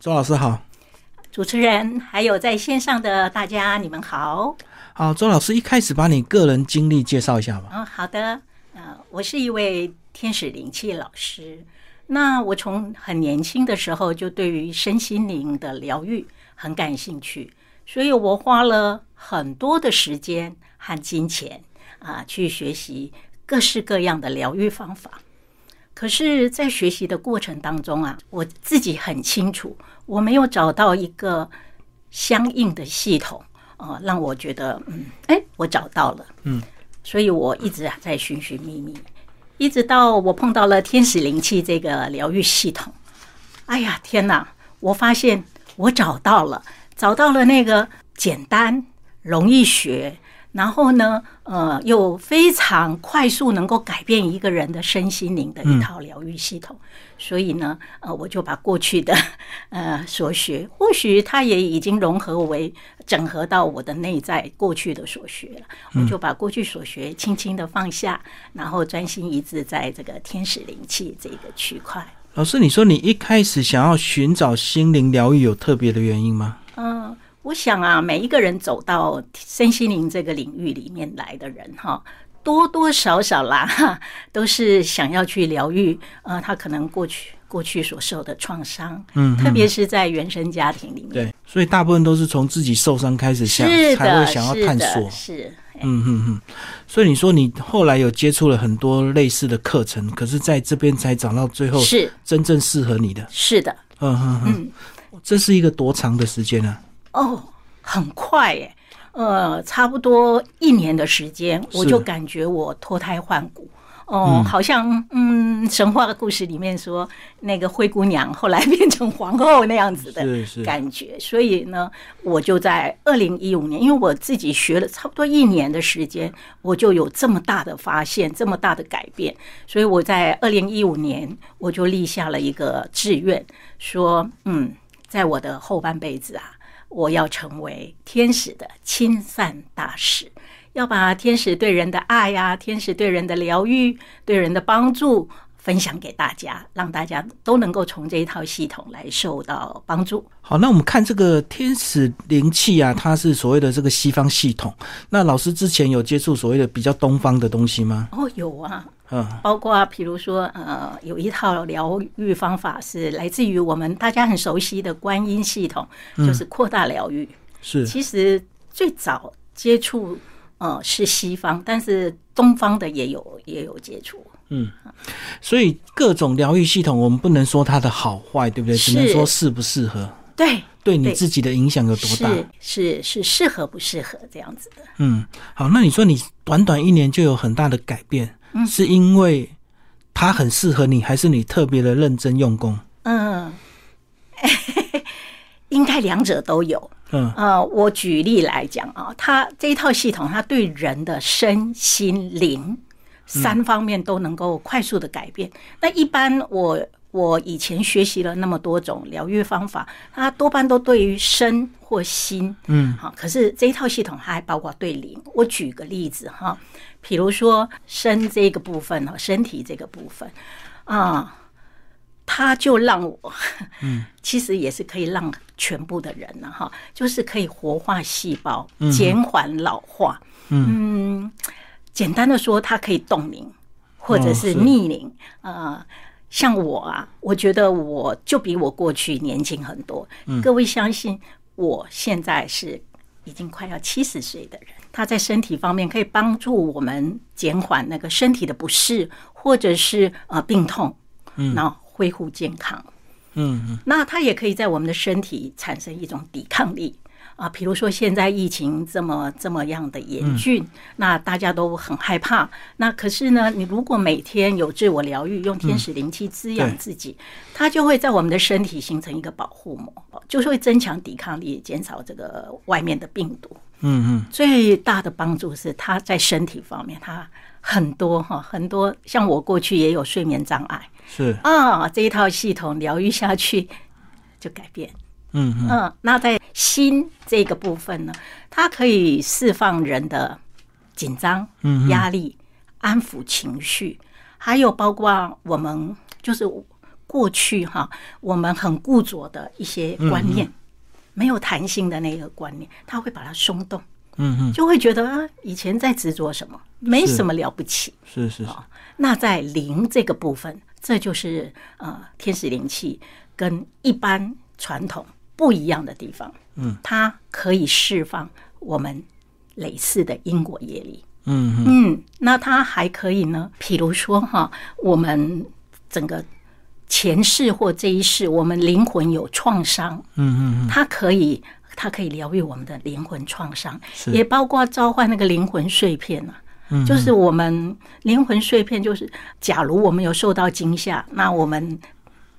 周老师好，主持人还有在线上的大家，你们好。好，周老师一开始把你个人经历介绍一下吧。嗯，好的。呃，我是一位天使灵气老师。那我从很年轻的时候就对于身心灵的疗愈很感兴趣，所以我花了很多的时间和金钱啊，去学习各式各样的疗愈方法。可是，在学习的过程当中啊，我自己很清楚，我没有找到一个相应的系统啊，让我觉得，嗯，哎，我找到了，嗯，所以我一直在寻寻觅觅。一直到我碰到了天使灵气这个疗愈系统，哎呀天哪！我发现我找到了，找到了那个简单、容易学，然后呢，呃，又非常快速能够改变一个人的身心灵的一套疗愈系统。所以呢，呃，我就把过去的 呃所学，或许它也已经融合为整合到我的内在过去的所学了。我就把过去所学轻轻的放下，然后专心一致在这个天使灵气这个区块。老师，你说你一开始想要寻找心灵疗愈，有特别的原因吗？嗯，我想啊，每一个人走到身心灵这个领域里面来的人，哈。多多少少啦，都是想要去疗愈，呃，他可能过去过去所受的创伤，嗯，特别是在原生家庭里面，对，所以大部分都是从自己受伤开始想，才会想要探索，是，嗯嗯嗯，所以你说你后来有接触了很多类似的课程，可是在这边才找到最后是。真正适合你的，是的，嗯嗯嗯，这是一个多长的时间呢？哦，很快耶。呃，差不多一年的时间，我就感觉我脱胎换骨哦，好像嗯，神话的故事里面说那个灰姑娘后来变成皇后那样子的感觉。所以呢，我就在二零一五年，因为我自己学了差不多一年的时间，我就有这么大的发现，这么大的改变。所以我在二零一五年，我就立下了一个志愿，说嗯，在我的后半辈子啊。我要成为天使的亲善大使，要把天使对人的爱呀，天使对人的疗愈、对人的帮助分享给大家，让大家都能够从这一套系统来受到帮助。好，那我们看这个天使灵气啊，它是所谓的这个西方系统。那老师之前有接触所谓的比较东方的东西吗？哦，有啊。嗯，包括比如说，呃，有一套疗愈方法是来自于我们大家很熟悉的观音系统，就是扩大疗愈。是，其实最早接触呃是西方，但是东方的也有也有接触。嗯，所以各种疗愈系统，我们不能说它的好坏，对不对？只能说适不适合。对，对你自己的影响有多大？是是适合不适合这样子的。嗯，好，那你说你短短一年就有很大的改变。是因为它很适合你，还是你特别的认真用功？嗯，应该两者都有。嗯，呃，我举例来讲啊，它这一套系统，它对人的身心灵三方面都能够快速的改变。那一般我。我以前学习了那么多种疗愈方法，它多半都对于身或心，嗯，好。可是这一套系统它还包括对灵。我举个例子哈，比如说身这个部分哈，身体这个部分啊，它就让我，嗯，其实也是可以让全部的人呢哈，就是可以活化细胞，减缓老化。嗯，简单的说，它可以冻龄或者是逆龄啊。像我啊，我觉得我就比我过去年轻很多。各位相信，我现在是已经快要七十岁的人。他在身体方面可以帮助我们减缓那个身体的不适，或者是呃病痛，嗯，然后恢复健康。嗯嗯，那他也可以在我们的身体产生一种抵抗力。啊，比如说现在疫情这么这么样的严峻，那大家都很害怕。那可是呢，你如果每天有自我疗愈，用天使灵气滋养自己，它就会在我们的身体形成一个保护膜，就是会增强抵抗力，减少这个外面的病毒。嗯嗯，最大的帮助是它在身体方面，它很多哈，很多像我过去也有睡眠障碍，是啊，这一套系统疗愈下去 就改变。嗯嗯，那在心这个部分呢，它可以释放人的紧张、压力，安抚情绪，还有包括我们就是过去哈我们很固着的一些观念，没有弹性的那个观念，它会把它松动。嗯嗯，就会觉得啊，以前在执着什么，没什么了不起。是是是。那在灵这个部分，这就是呃天使灵气跟一般传统不一样的地方。嗯，它可以释放我们类似的因果业力。嗯嗯，那它还可以呢，比如说哈，我们整个前世或这一世，我们灵魂有创伤。嗯嗯嗯，它可以。它可以疗愈我们的灵魂创伤，也包括召唤那个灵魂碎片啊。嗯，就是我们灵魂碎片，就是假如我们有受到惊吓，那我们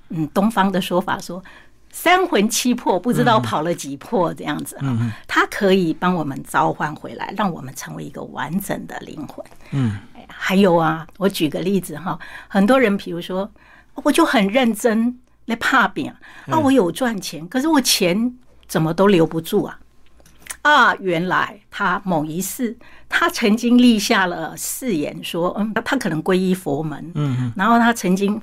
嗯，东方的说法说三魂七魄不知道跑了几魄这样子啊。它可以帮我们召唤回来，让我们成为一个完整的灵魂。嗯，还有啊，我举个例子哈，很多人比如说，我就很认真来怕病啊，我有赚钱，可是我钱。怎么都留不住啊！啊，原来他某一世，他曾经立下了誓言，说，嗯，他可能皈依佛门，嗯嗯，然后他曾经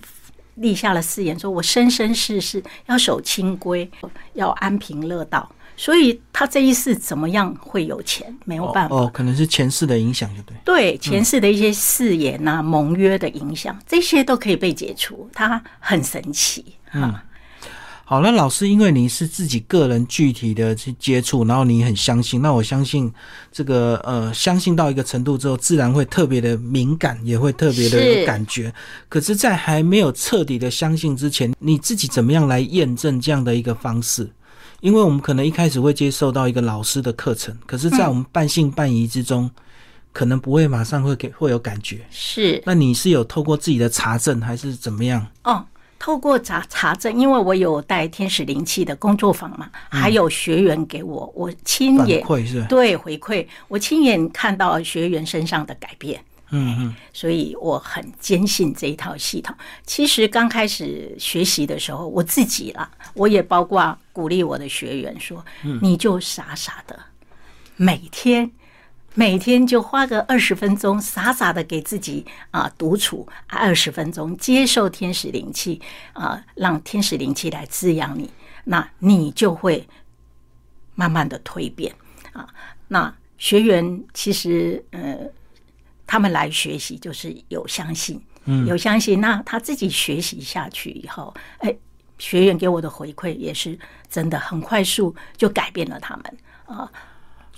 立下了誓言，说我生生世世要守清规，要安贫乐道，所以他这一世怎么样会有钱？没有办法，哦，可能是前世的影响，就对，对，前世的一些誓言呐、盟约的影响，这些都可以被解除，他很神奇，嗯。好，那老师，因为你是自己个人具体的去接触，然后你很相信，那我相信这个呃，相信到一个程度之后，自然会特别的敏感，也会特别的有感觉。可是，在还没有彻底的相信之前，你自己怎么样来验证这样的一个方式？因为我们可能一开始会接受到一个老师的课程，可是，在我们半信半疑之中，可能不会马上会给会有感觉。是，那你是有透过自己的查证，还是怎么样？哦。透过查查证，因为我有带天使灵气的工作坊嘛，还有学员给我，我亲眼对回馈，我亲眼看到学员身上的改变，嗯嗯，所以我很坚信这一套系统。其实刚开始学习的时候，我自己啦，我也包括鼓励我的学员说，你就傻傻的每天。每天就花个二十分钟，傻傻的给自己啊独处二十分钟，接受天使灵气啊，让天使灵气来滋养你，那你就会慢慢的蜕变啊。那学员其实呃，他们来学习就是有相信，嗯，有相信，那他自己学习下去以后，哎，学员给我的回馈也是真的很快速就改变了他们啊。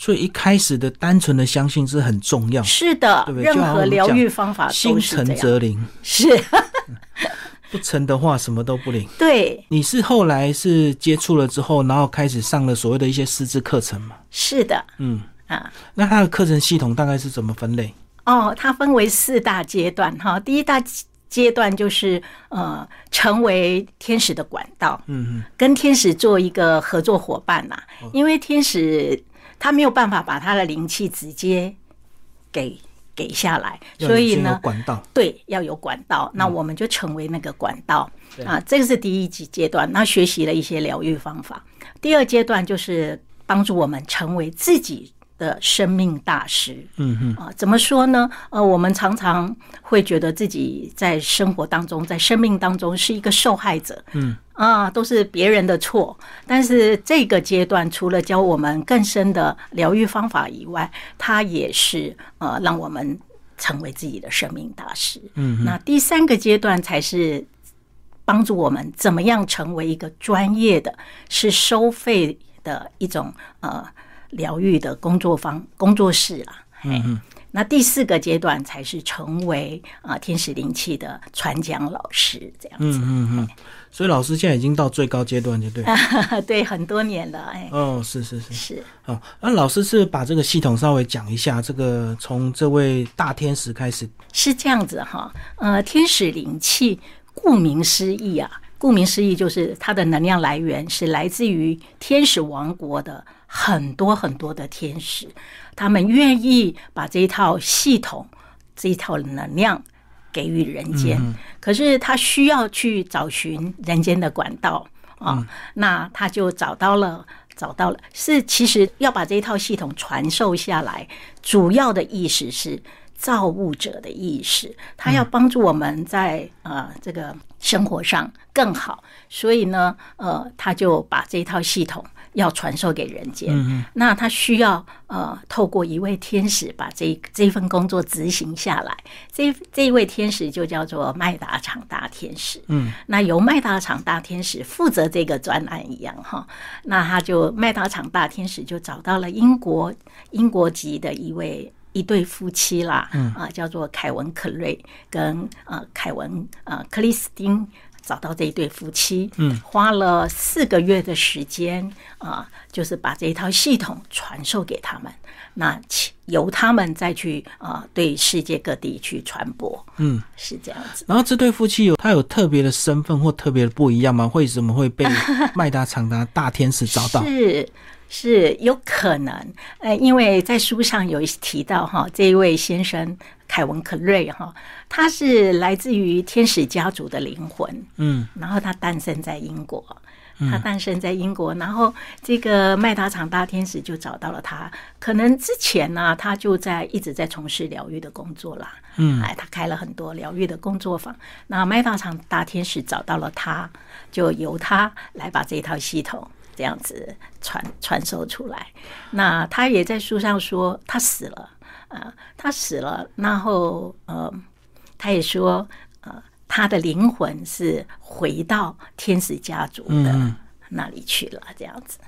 所以一开始的单纯的相信是很重要，是的，任何疗愈方法心诚则灵，是。不成的话什么都不灵。对，你是后来是接触了之后，然后开始上了所谓的一些师资课程嘛？是的，嗯。啊，那它的课程系统大概是怎么分类？哦，它分为四大阶段哈。第一大阶段就是呃，成为天使的管道，嗯嗯，跟天使做一个合作伙伴呐，因为天使。他没有办法把他的灵气直接给给下来，所以呢，管道对要有管道，那我们就成为那个管道啊。这个是第一级阶段，那学习了一些疗愈方法。第二阶段就是帮助我们成为自己。的生命大师，嗯嗯啊，怎么说呢？呃，我们常常会觉得自己在生活当中，在生命当中是一个受害者，嗯啊，都是别人的错。但是这个阶段，除了教我们更深的疗愈方法以外，它也是呃，让我们成为自己的生命大师。嗯，那第三个阶段才是帮助我们怎么样成为一个专业的，是收费的一种呃。疗愈的工作方工作室啦，嗯嗯，那第四个阶段才是成为啊天使灵气的传讲老师这样子，嗯嗯嗯，所以老师现在已经到最高阶段，就对，对，很多年了，哎，哦，是是是。是，好，那老师是把这个系统稍微讲一下，这个从这位大天使开始，是这样子哈，呃，天使灵气顾名思义啊，顾名思义就是它的能量来源是来自于天使王国的。很多很多的天使，他们愿意把这一套系统、这一套能量给予人间。可是他需要去找寻人间的管道啊，那他就找到了，找到了。是其实要把这一套系统传授下来，主要的意思是造物者的意识，他要帮助我们在呃这个生活上更好，所以呢，呃，他就把这套系统。要传授给人间，那他需要呃透过一位天使把这这份工作执行下来。这这一位天使就叫做麦达场大天使。嗯，那由麦达场大天使负责这个专案一样哈。那他就麦达场大天使就找到了英国英国籍的一位一对夫妻啦，啊叫做凯文克瑞跟呃凯文呃克里斯汀。找到这一对夫妻，嗯，花了四个月的时间啊，就是把这一套系统传授给他们，那由他们再去啊，对世界各地去传播，嗯，是这样子。然后这对夫妻有他有特别的身份或特别的不一样吗？为什么会被 麦达长达大天使找到？是是有可能，呃，因为在书上有提到哈，这一位先生。凯文·克瑞哈，他是来自于天使家族的灵魂，嗯，然后他诞生在英国，他诞生在英国，然后这个麦达场大天使就找到了他，可能之前呢，他就在一直在从事疗愈的工作啦，嗯，哎，他开了很多疗愈的工作坊，那麦达场大天使找到了他，就由他来把这套系统这样子传传授出来，那他也在书上说他死了。啊，他死了，然后呃，他也说，呃，他的灵魂是回到天使家族的那里去了，这样子。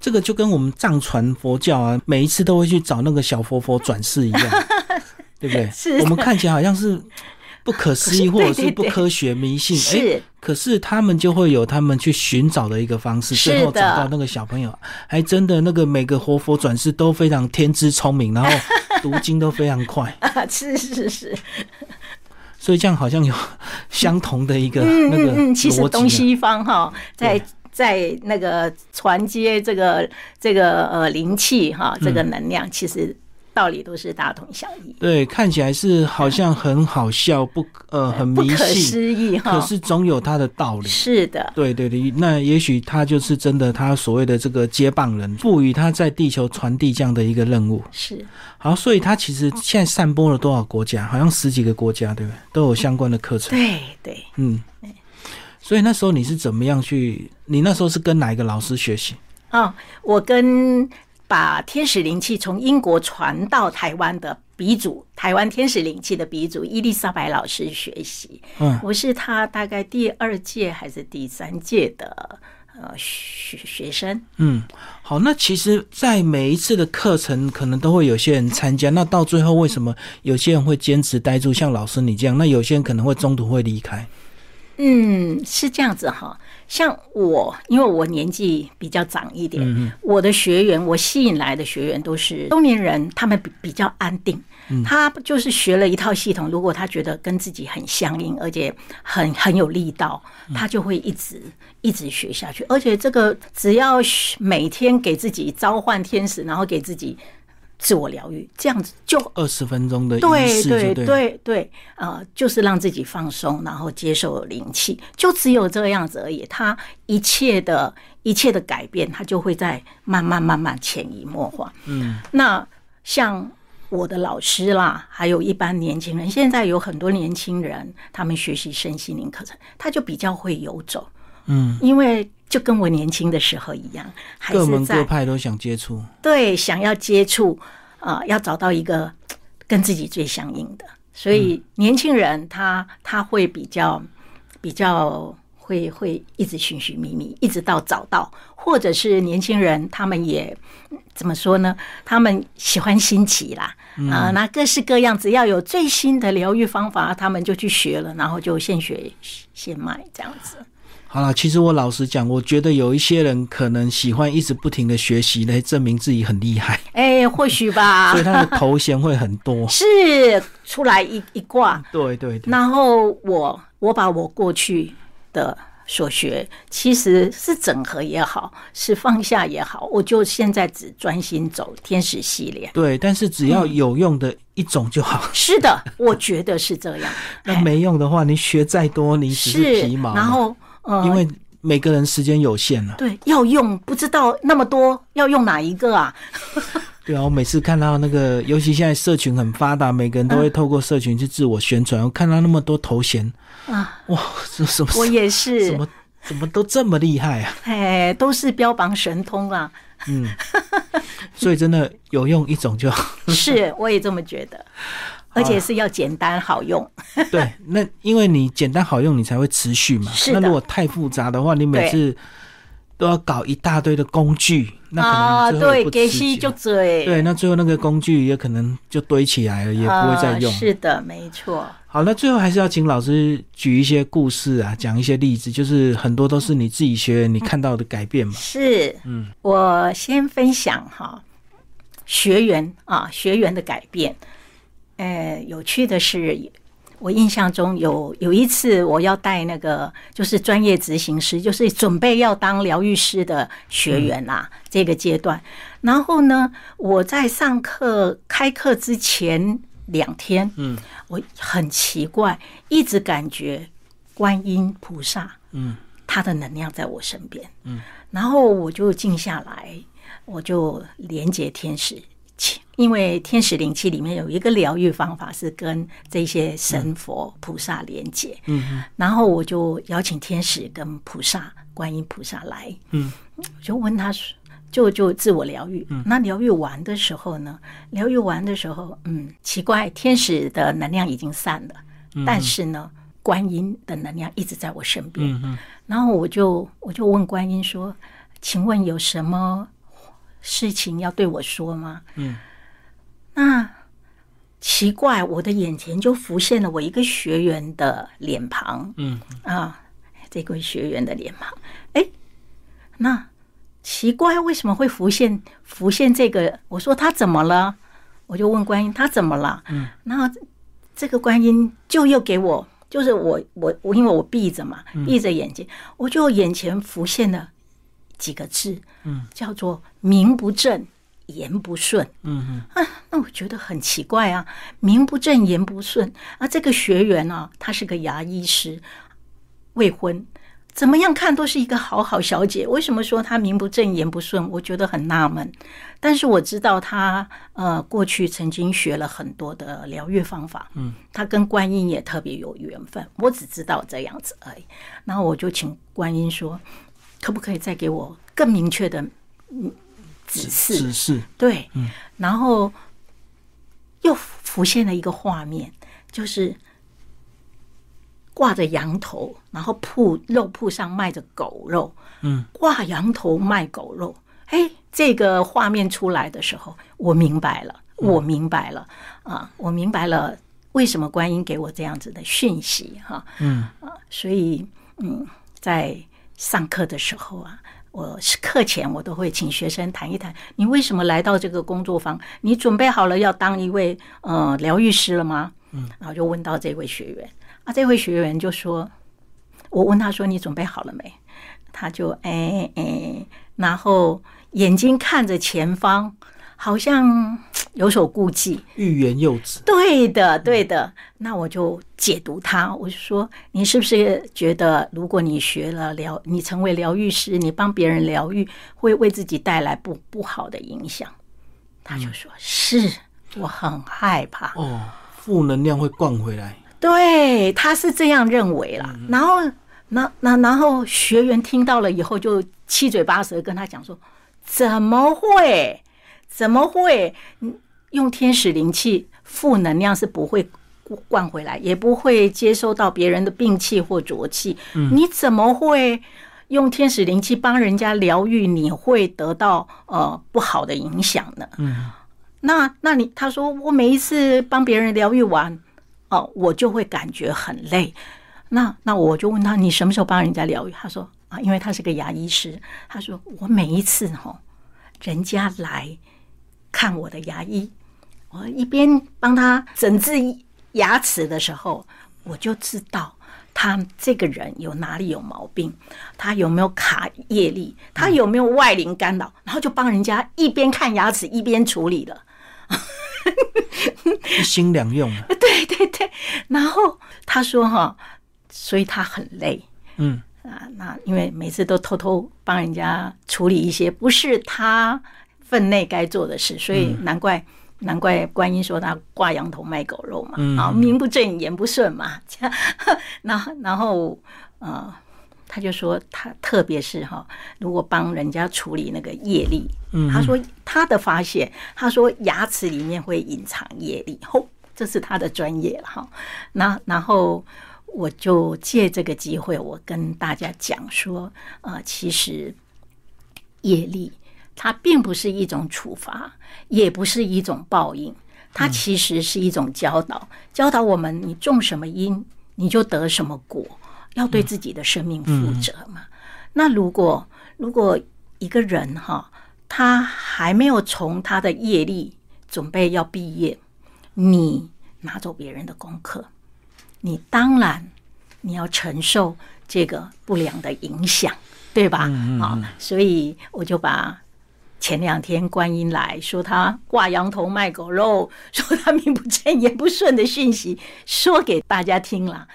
这个就跟我们藏传佛教啊，每一次都会去找那个小佛佛转世一样，对不对？是我们看起来好像是不可思议 或者是不科学迷信，是。可是他们就会有他们去寻找的一个方式，最后找到那个小朋友，还真的那个每个活佛转世都非常天资聪明，然后。读经都非常快。啊，是是是，所以这样好像有相同的一个那个嗯，其实东西方哈，在在那个传接这个这个呃灵气哈，这个能量其实。道理都是大同小异，对，看起来是好像很好笑，不呃很迷信，不可思议哈。可是总有它的道理，是的，对对对。那也许他就是真的，他所谓的这个接棒人，赋予他在地球传递这样的一个任务。是好，所以他其实现在散播了多少国家？好像十几个国家，对不对？都有相关的课程。对对，嗯。所以那时候你是怎么样去？你那时候是跟哪一个老师学习？哦，我跟。把天使灵气从英国传到台湾的鼻祖，台湾天使灵气的鼻祖伊丽莎白老师学习。嗯，我是他大概第二届还是第三届的呃学学生。嗯，好，那其实，在每一次的课程，可能都会有些人参加。那到最后，为什么有些人会坚持待住，像老师你这样？那有些人可能会中途会离开。嗯，是这样子哈。像我，因为我年纪比较长一点，我的学员，我吸引来的学员都是中年人，他们比比较安定。他就是学了一套系统，如果他觉得跟自己很相应，而且很很有力道，他就会一直一直学下去。而且这个只要每天给自己召唤天使，然后给自己。自我疗愈这样子就二十分钟的对对对对，呃，就是让自己放松，然后接受灵气，就只有这个样子而已。他一切的一切的改变，他就会在慢慢慢慢潜移默化。嗯，那像我的老师啦，还有一般年轻人，现在有很多年轻人，他们学习身心灵课程，他就比较会游走。嗯，因为。就跟我年轻的时候一样，各门各派都想接触，对，想要接触啊，要找到一个跟自己最相应的。所以年轻人他他会比较比较会会一直寻寻觅觅，一直到找到，或者是年轻人他们也怎么说呢？他们喜欢新奇啦，啊，那各式各样，只要有最新的疗愈方法，他们就去学了，然后就现学现卖这样子。好了，其实我老实讲，我觉得有一些人可能喜欢一直不停的学习来证明自己很厉害。哎，或许吧。所以他的头衔会很多。是出来一一挂。对对对。然后我我把我过去的所学，其实是整合也好，是放下也好，我就现在只专心走天使系列。对，但是只要有用的一种就好。是的，我觉得是这样。那没用的话，你学再多，你只是皮毛。然后。因为每个人时间有限了，对，要用不知道那么多，要用哪一个啊？对啊，我每次看到那个，尤其现在社群很发达，每个人都会透过社群去自我宣传。我看到那么多头衔啊，哇，这什么？我也是，怎么怎么都这么厉害啊？哎，都是标榜神通啊。嗯，所以真的有用一种就好。是，我也这么觉得，而且是要简单好用。对，那因为你简单好用，你才会持续嘛。是那如果太复杂的话，你每次。都要搞一大堆的工具，那可能对，给息就追。对，那最后那个工具也可能就堆起来了，也不会再用。是的，没错。好，那最后还是要请老师举一些故事啊，讲一些例子，就是很多都是你自己学员你看到的改变嘛。是，嗯，我先分享哈，学员啊，学员的改变。呃，有趣的是。我印象中有有一次，我要带那个就是专业执行师，就是准备要当疗愈师的学员啦，这个阶段。然后呢，我在上课开课之前两天，嗯，我很奇怪，一直感觉观音菩萨，嗯，他的能量在我身边，嗯，然后我就静下来，我就连接天使。因为天使灵气里面有一个疗愈方法是跟这些神佛菩萨连接，嗯，然后我就邀请天使跟菩萨、观音菩萨来，嗯，我就问他，就就自我疗愈。那疗愈完的时候呢？疗愈完的时候，嗯，奇怪，天使的能量已经散了，但是呢，观音的能量一直在我身边。嗯然后我就我就问观音说：“请问有什么事情要对我说吗？”嗯。那奇怪，我的眼前就浮现了我一个学员的脸庞，嗯啊，这位学员的脸庞，哎，那奇怪，为什么会浮现浮现这个？我说他怎么了？我就问观音他怎么了？嗯，然后这个观音就又给我，就是我我我，因为我闭着嘛，闭着眼睛，我就眼前浮现了几个字，嗯，叫做名不正。言不顺，嗯哼，啊，那我觉得很奇怪啊，名不正言不顺啊。这个学员啊，他是个牙医师，未婚，怎么样看都是一个好好小姐，为什么说她名不正言不顺？我觉得很纳闷。但是我知道他呃，过去曾经学了很多的疗愈方法，嗯，他跟观音也特别有缘分。我只知道这样子而已。然后我就请观音说，可不可以再给我更明确的，嗯。指示，指示，对，嗯，然后又浮现了一个画面，就是挂着羊头，然后铺肉铺上卖着狗肉，嗯，挂羊头卖狗肉，哎，这个画面出来的时候，我明白了，我明白了，啊，我明白了为什么观音给我这样子的讯息，哈，嗯，啊，所以，嗯，在上课的时候啊。我是课前，我都会请学生谈一谈，你为什么来到这个工作坊？你准备好了要当一位呃疗愈师了吗？嗯，然后就问到这位学员，啊，这位学员就说，我问他说你准备好了没？他就哎哎，然后眼睛看着前方。好像 有所顾忌，欲言又止。对的，对的。那我就解读他，我就说：你是不是觉得，如果你学了疗，你成为疗愈师，你帮别人疗愈，会为自己带来不不好的影响？他就说：是我很害怕。哦，负能量会灌回来。对，他是这样认为啦。然后，那那然后学员听到了以后，就七嘴八舌跟他讲说：怎么会？怎么会？用天使灵气，负能量是不会灌回来，也不会接收到别人的病气或浊气。你怎么会用天使灵气帮人家疗愈？你会得到呃不好的影响呢？嗯，那那你他说我每一次帮别人疗愈完，哦，我就会感觉很累。那那我就问他，你什么时候帮人家疗愈？他说啊，因为他是个牙医师。他说我每一次哈，人家来。看我的牙医，我一边帮他整治牙齿的时候，我就知道他这个人有哪里有毛病，他有没有卡业力，他有没有外灵干扰，然后就帮人家一边看牙齿一边处理了，一心两用。啊对对对，然后他说哈，所以他很累，嗯啊，那因为每次都偷偷帮人家处理一些不是他。分内该做的事，所以难怪难怪观音说他挂羊头卖狗肉嘛，啊，名不正言不顺嘛，这样，然后然后呃，他就说他特别是哈，如果帮人家处理那个业力，他说他的发现，他说牙齿里面会隐藏业力，吼，这是他的专业了哈，那然后。我就借这个机会，我跟大家讲说，呃，其实业力它并不是一种处罚，也不是一种报应，它其实是一种教导，教导我们：你种什么因，你就得什么果，要对自己的生命负责嘛。那如果如果一个人哈，他还没有从他的业力准备要毕业，你拿走别人的功课。你当然你要承受这个不良的影响，对吧？啊，所以我就把前两天观音来说他挂羊头卖狗肉，说他名不正言不顺的讯息说给大家听了，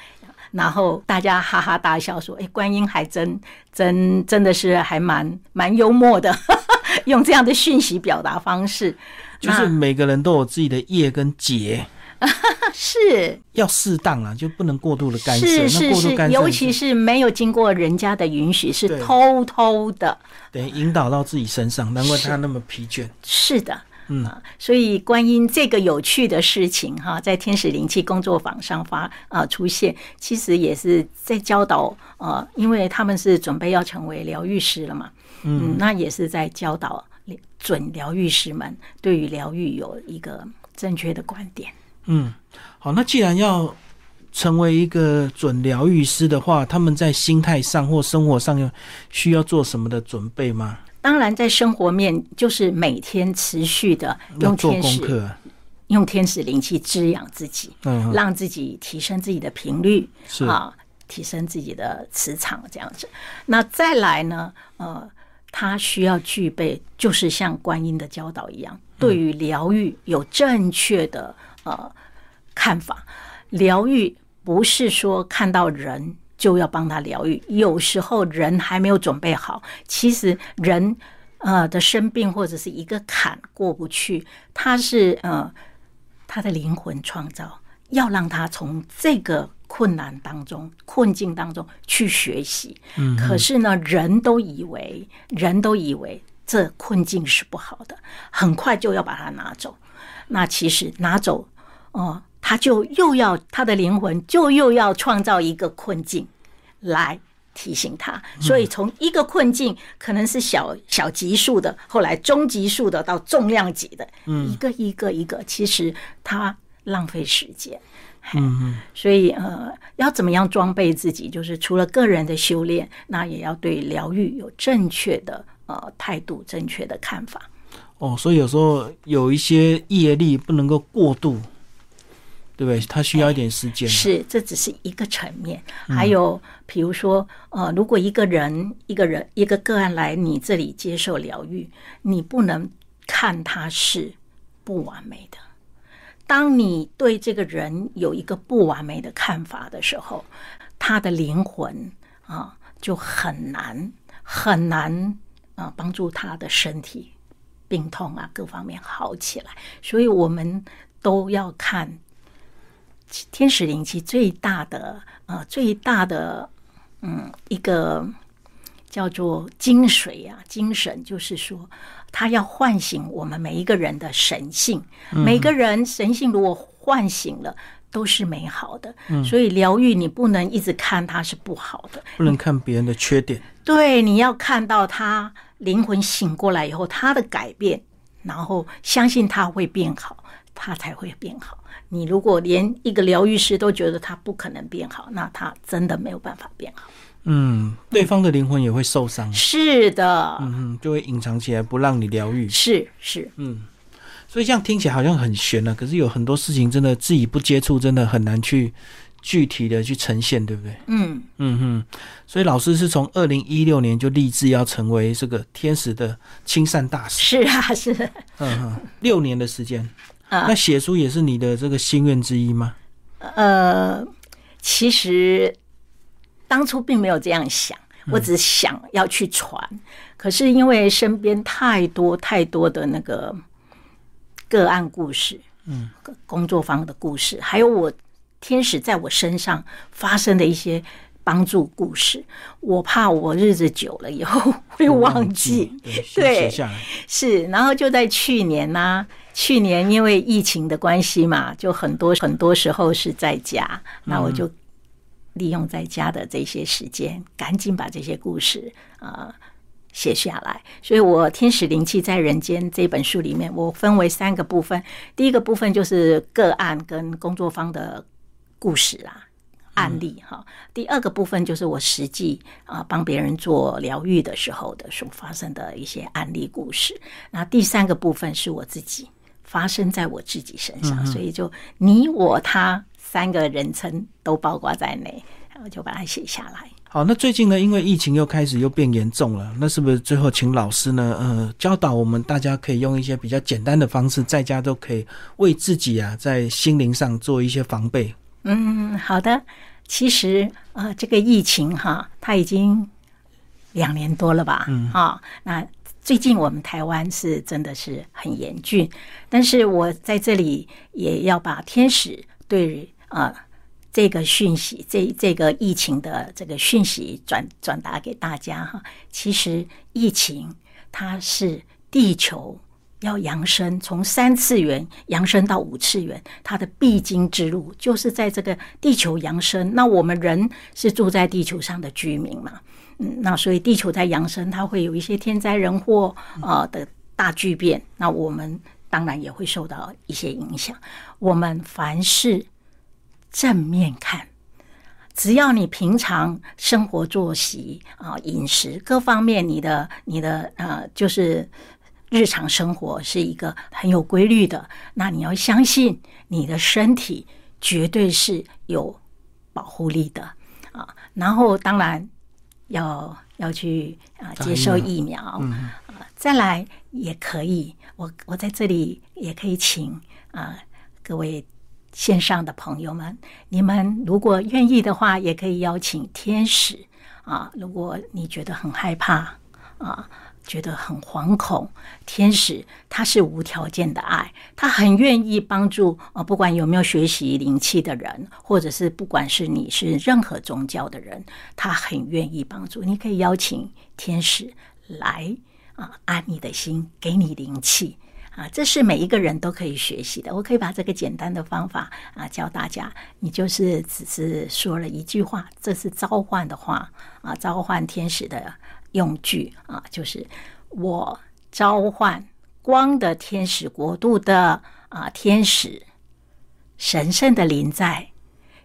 然后大家哈哈大笑说：“哎，观音还真真真的是还蛮蛮幽默的，用这样的讯息表达方式，就是每个人都有自己的业跟结。” 是。要适当啊，就不能过度的干涉。是是是，尤其是没有经过人家的允许，是偷偷的，等于引导到自己身上，难怪他那么疲倦。是的，嗯，所以观音这个有趣的事情哈，在天使灵气工作坊上发啊出现，其实也是在教导呃，因为他们是准备要成为疗愈师了嘛，嗯，那也是在教导准疗愈师们对于疗愈有一个正确的观点。嗯，好，那既然要成为一个准疗愈师的话，他们在心态上或生活上要需要做什么的准备吗？当然，在生活面就是每天持续的用天使用天使灵气滋养自己，嗯，让自己提升自己的频率，是啊，提升自己的磁场这样子。那再来呢？呃，他需要具备，就是像观音的教导一样，对于疗愈有正确的。呃，看法，疗愈不是说看到人就要帮他疗愈，有时候人还没有准备好。其实人呃的生病或者是一个坎过不去，他是呃他的灵魂创造，要让他从这个困难当中、困境当中去学习。嗯，可是呢，人都以为人都以为这困境是不好的，很快就要把它拿走。那其实拿走。哦，他就又要他的灵魂就又要创造一个困境来提醒他，所以从一个困境可能是小小级数的，后来中级数的到重量级的，一个一个一个，其实他浪费时间。嗯嗯，所以呃，要怎么样装备自己？就是除了个人的修炼，那也要对疗愈有正确的呃态度、正确的看法。哦，所以有时候有一些业力不能够过度。对不对？他需要一点时间。是，这只是一个层面。还有，比如说，呃，如果一个人、一个人、一个个案来你这里接受疗愈，你不能看他是不完美的。当你对这个人有一个不完美的看法的时候，他的灵魂啊，就很难很难啊，帮助他的身体病痛啊各方面好起来。所以我们都要看。天使灵气最大的呃最大的嗯一个叫做精髓啊精神，就是说它要唤醒我们每一个人的神性。每个人神性如果唤醒了，都是美好的。所以疗愈你不能一直看它是不好的，不能看别人的缺点。对，你要看到他灵魂醒过来以后，他的改变，然后相信他会变好，他才会变好。你如果连一个疗愈师都觉得他不可能变好，那他真的没有办法变好。嗯，对方的灵魂也会受伤。是的，嗯，就会隐藏起来不让你疗愈。是是，嗯，所以这样听起来好像很悬呢，可是有很多事情真的自己不接触，真的很难去具体的去呈现，对不对？嗯嗯哼，所以老师是从二零一六年就立志要成为这个天使的亲善大使。是啊，是。嗯哼，六年的时间。那写书也是你的这个心愿之一吗？呃，其实当初并没有这样想，我只想要去传，可是因为身边太多太多的那个个案故事，嗯，工作坊的故事，还有我天使在我身上发生的一些帮助故事，我怕我日子久了以后会忘记，对，是，然后就在去年呢，去年因为疫情的关系嘛，就很多很多时候是在家，那我就。利用在家的这些时间，赶紧把这些故事啊写下来。所以，我《天使灵气在人间》这本书里面，我分为三个部分。第一个部分就是个案跟工作方的故事啊案例哈。第二个部分就是我实际啊帮别人做疗愈的时候的所发生的一些案例故事。那第三个部分是我自己发生在我自己身上，所以就你我他。三个人称都包括在内，然后就把它写下来。好，那最近呢，因为疫情又开始又变严重了，那是不是最后请老师呢，呃，教导我们大家可以用一些比较简单的方式，在家都可以为自己啊，在心灵上做一些防备。嗯，好的。其实啊，这个疫情哈，它已经两年多了吧？嗯，啊，那最近我们台湾是真的是很严峻，但是我在这里也要把天使对。啊，这个讯息，这这个疫情的这个讯息转转达给大家哈。其实疫情它是地球要扬升，从三次元扬升到五次元，它的必经之路就是在这个地球扬升。那我们人是住在地球上的居民嘛，嗯，那所以地球在扬升，它会有一些天灾人祸啊的大巨变，那我们当然也会受到一些影响。我们凡事。正面看，只要你平常生活作息啊、饮食各方面，你的、你的呃，就是日常生活是一个很有规律的，那你要相信你的身体绝对是有保护力的啊。然后当然要要去啊接受疫苗啊，再来也可以，我我在这里也可以请啊各位。线上的朋友们，你们如果愿意的话，也可以邀请天使啊。如果你觉得很害怕啊，觉得很惶恐，天使他是无条件的爱，他很愿意帮助啊。不管有没有学习灵气的人，或者是不管是你是任何宗教的人，他很愿意帮助。你可以邀请天使来啊，安你的心，给你灵气。啊，这是每一个人都可以学习的。我可以把这个简单的方法啊教大家。你就是只是说了一句话，这是召唤的话啊，召唤天使的用句啊，就是我召唤光的天使国度的啊天使神圣的临在，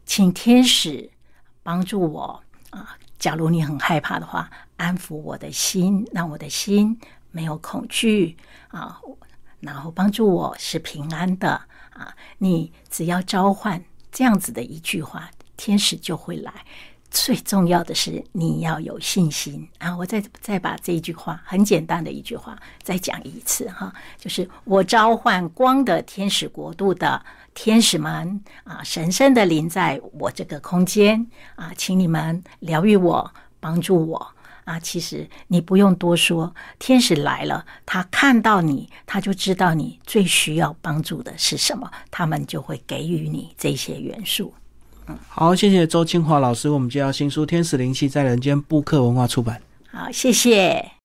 请天使帮助我啊。假如你很害怕的话，安抚我的心，让我的心没有恐惧啊。然后帮助我是平安的啊！你只要召唤这样子的一句话，天使就会来。最重要的是你要有信心啊！我再再把这一句话很简单的一句话再讲一次哈，就是我召唤光的天使国度的天使们啊，神圣的临在我这个空间啊，请你们疗愈我，帮助我。啊，其实你不用多说，天使来了，他看到你，他就知道你最需要帮助的是什么，他们就会给予你这些元素。好，谢谢周清华老师，我们介绍新书《天使灵气在人间》，布克文化出版。好，谢谢。